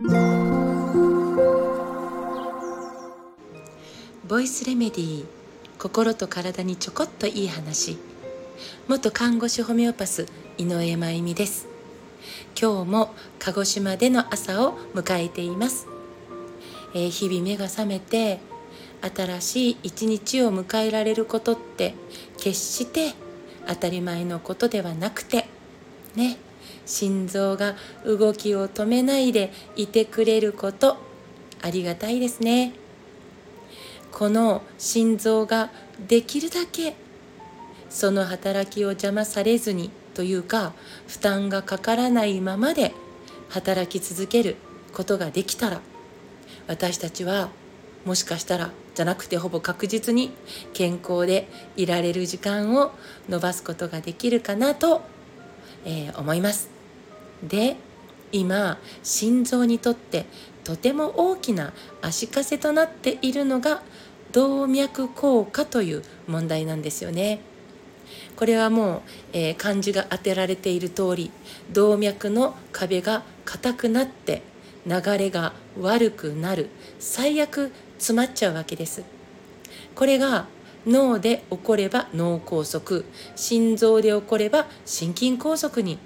ボイスレメディー心と体にちょこっといい話。元看護師ホメオパス井上真由美です。今日も鹿児島での朝を迎えています、えー、日々目が覚めて新しい一日を迎えられることって決して当たり前のことではなくてね。心臓が動きを止めないでいてくれることありがたいですねこの心臓ができるだけその働きを邪魔されずにというか負担がかからないままで働き続けることができたら私たちはもしかしたらじゃなくてほぼ確実に健康でいられる時間を伸ばすことができるかなと、えー、思います。で今心臓にとってとても大きな足かせとなっているのが動脈硬化という問題なんですよね。これはもう、えー、漢字が当てられている通り動脈の壁が硬くなって流れが悪くなる最悪詰まっちゃうわけです。これが脳で起これば脳梗塞心臓で起これば心筋梗塞に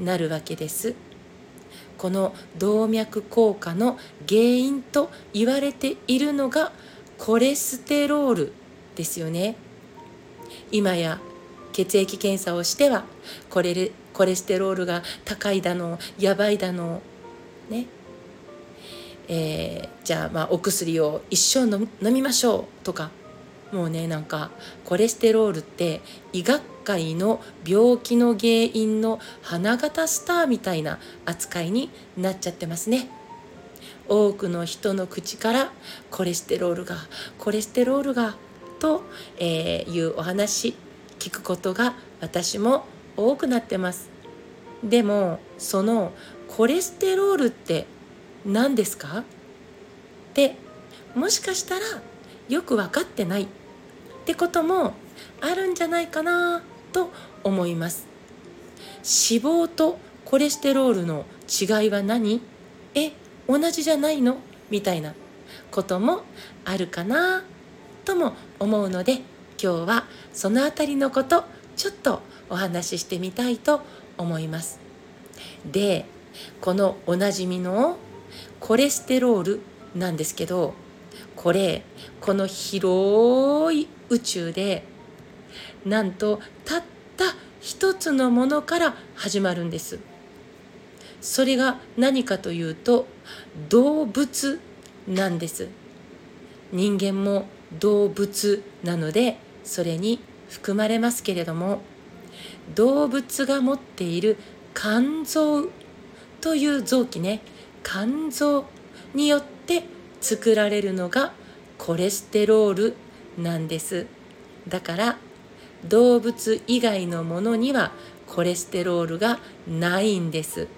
なるわけです。この動脈硬化の原因と言われているのがコレステロールですよね今や血液検査をしてはコレコレステロールが高いだのやばいだのねえー、じゃあまあお薬を一生飲みましょうとかもうねなんかコレステロールって医学界の病気の原因の花形スターみたいな扱いになっちゃってますね。多くの人の口からコレステロールがコレステロールがと、え、いうお話聞くことが私も多くなってますでもそのコレステロールって何ですか？ってもしかしたらよく分かってない。ってこともあるんじゃないかなと思います。脂肪とコレステロールの違いは何？え同じじゃないの？みたいなこともあるかなとも思うので今日はその辺りのことちょっとお話ししてみたいと思います。でこのおなじみのコレステロールなんですけどこれこの広い宇宙でなんとたった一つのものから始まるんです。それが何かというと動物なんです人間も動物なのでそれに含まれますけれども動物が持っている肝臓という臓器ね肝臓によって作られるのがコレステロールなんです。だから動物以外のものにはコレステロールがないんです。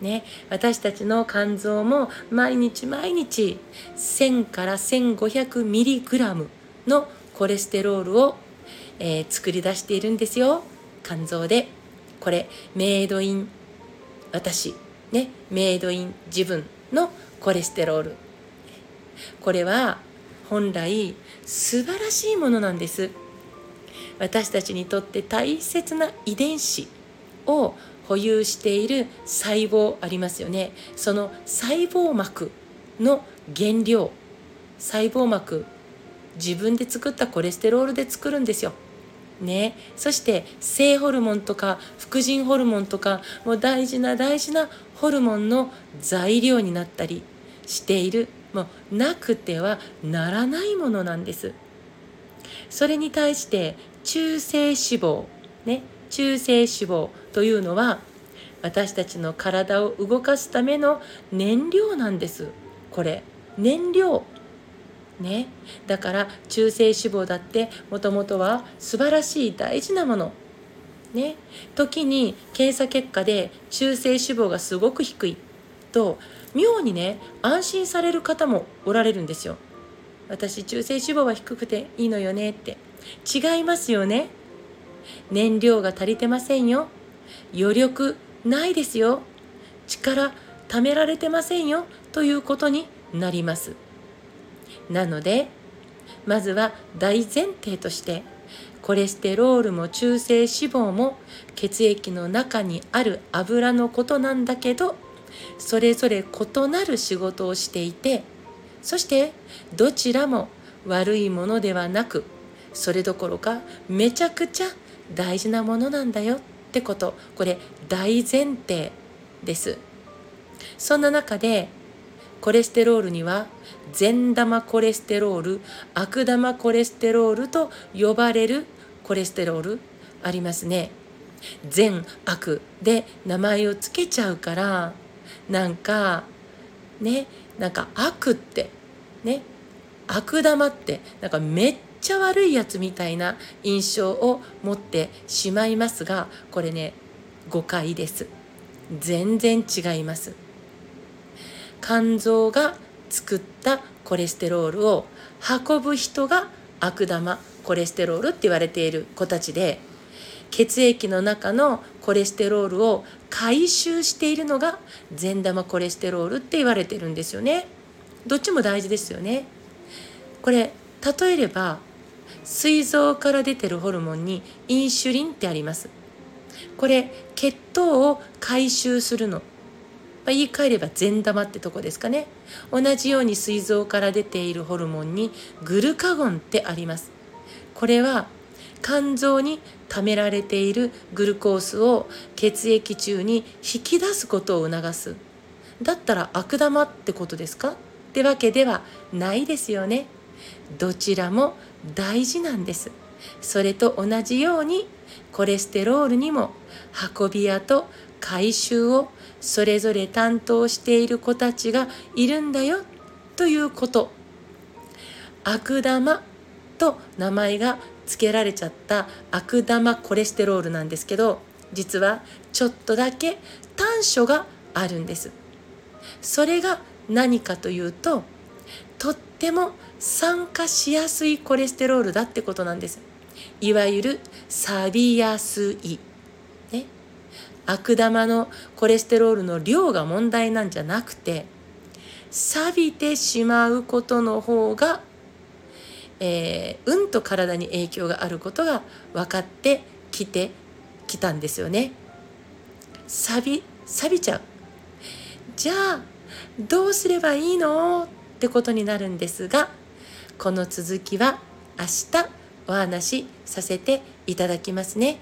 ね、私たちの肝臓も毎日毎日1000から1500ミリグラムのコレステロールを、えー、作り出しているんですよ。肝臓で。これメイドイン私ねメイドイン自分のコレステロール。これは本来素晴らしいものなんです。私たちにとって大切な遺伝子を保有している細胞ありますよね。その細胞膜の原料。細胞膜自分で作ったコレステロールで作るんですよ。ね、そして性ホルモンとか副腎ホルモンとかもう大事な大事なホルモンの材料になったりしているもうなくてはならないものなんです。それに対して中性脂肪ね中性脂肪というのは私たちの体を動かすための燃料なんです。これ燃料。ね。だから中性脂肪だってもともとは素晴らしい大事なもの。ね。時に検査結果で中性脂肪がすごく低いと妙にね安心される方もおられるんですよ。私中性脂肪は低くていいのよねって。違いますよね。燃料が足りてませんよ。余力ないですよ。力貯められてませんよ。ということになります。なのでまずは大前提としてコレステロールも中性脂肪も血液の中にある油のことなんだけどそれぞれ異なる仕事をしていてそしてどちらも悪いものではなくそれどころかめちゃくちゃ大事なものなんだよってこと。これ大前提です。そんな中でコレステロールには善玉コレステロール悪玉コレステロールと呼ばれるコレステロールありますね。善悪で名前を付けちゃうからなんかねなんか悪ってね悪玉ってなんかめっちゃ悪いやつみたいな印象を持ってしまいますがこれね誤解です。全然違います。肝臓が作ったコレステロールを運ぶ人が悪玉コレステロールって言われている子たちで血液の中のコレステロールを回収しているのが善玉コレステロールって言われてるんですよね。どっちも大事ですよね。これ例えれば膵臓から出てるホルモンにインシュリンってあります。これ血糖を回収するの。ま、言い換えれば善玉ってとこですかね。同じように膵臓から出ているホルモンにグルカゴンってあります。これは肝臓に貯められているグルコースを血液中に引き出すことを促す。だったら悪玉ってことですか？ってわけではないですよね。どちらも大事なんです。それと同じようにコレステロールにも運び屋と回収をそれぞれ担当している子たちがいるんだよ。ということ。悪玉と名前が付けられちゃった悪玉コレステロールなんですけど実はちょっとだけ短所があるんです。それが何かというととっても酸化しやすいコレステロールだってことなんです。いわゆる錆びやすい。ね。悪玉のコレステロールの量が問題なんじゃなくて錆びてしまうことの方が、えー、うんと体に影響があることが分かってきてきたんですよね。錆び錆びちゃうじゃあどうすればいいのってことになるんですがこの続きは明日お話しさせていただきますね。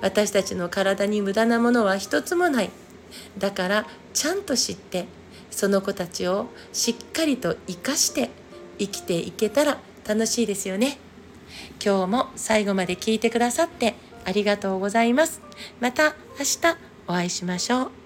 私たちの体に無駄なものは一つもないだからちゃんと知ってその子たちをしっかりと生かして生きていけたら楽しいですよね。今日も最後まで聞いてくださってありがとうございます。また明日お会いしましょう。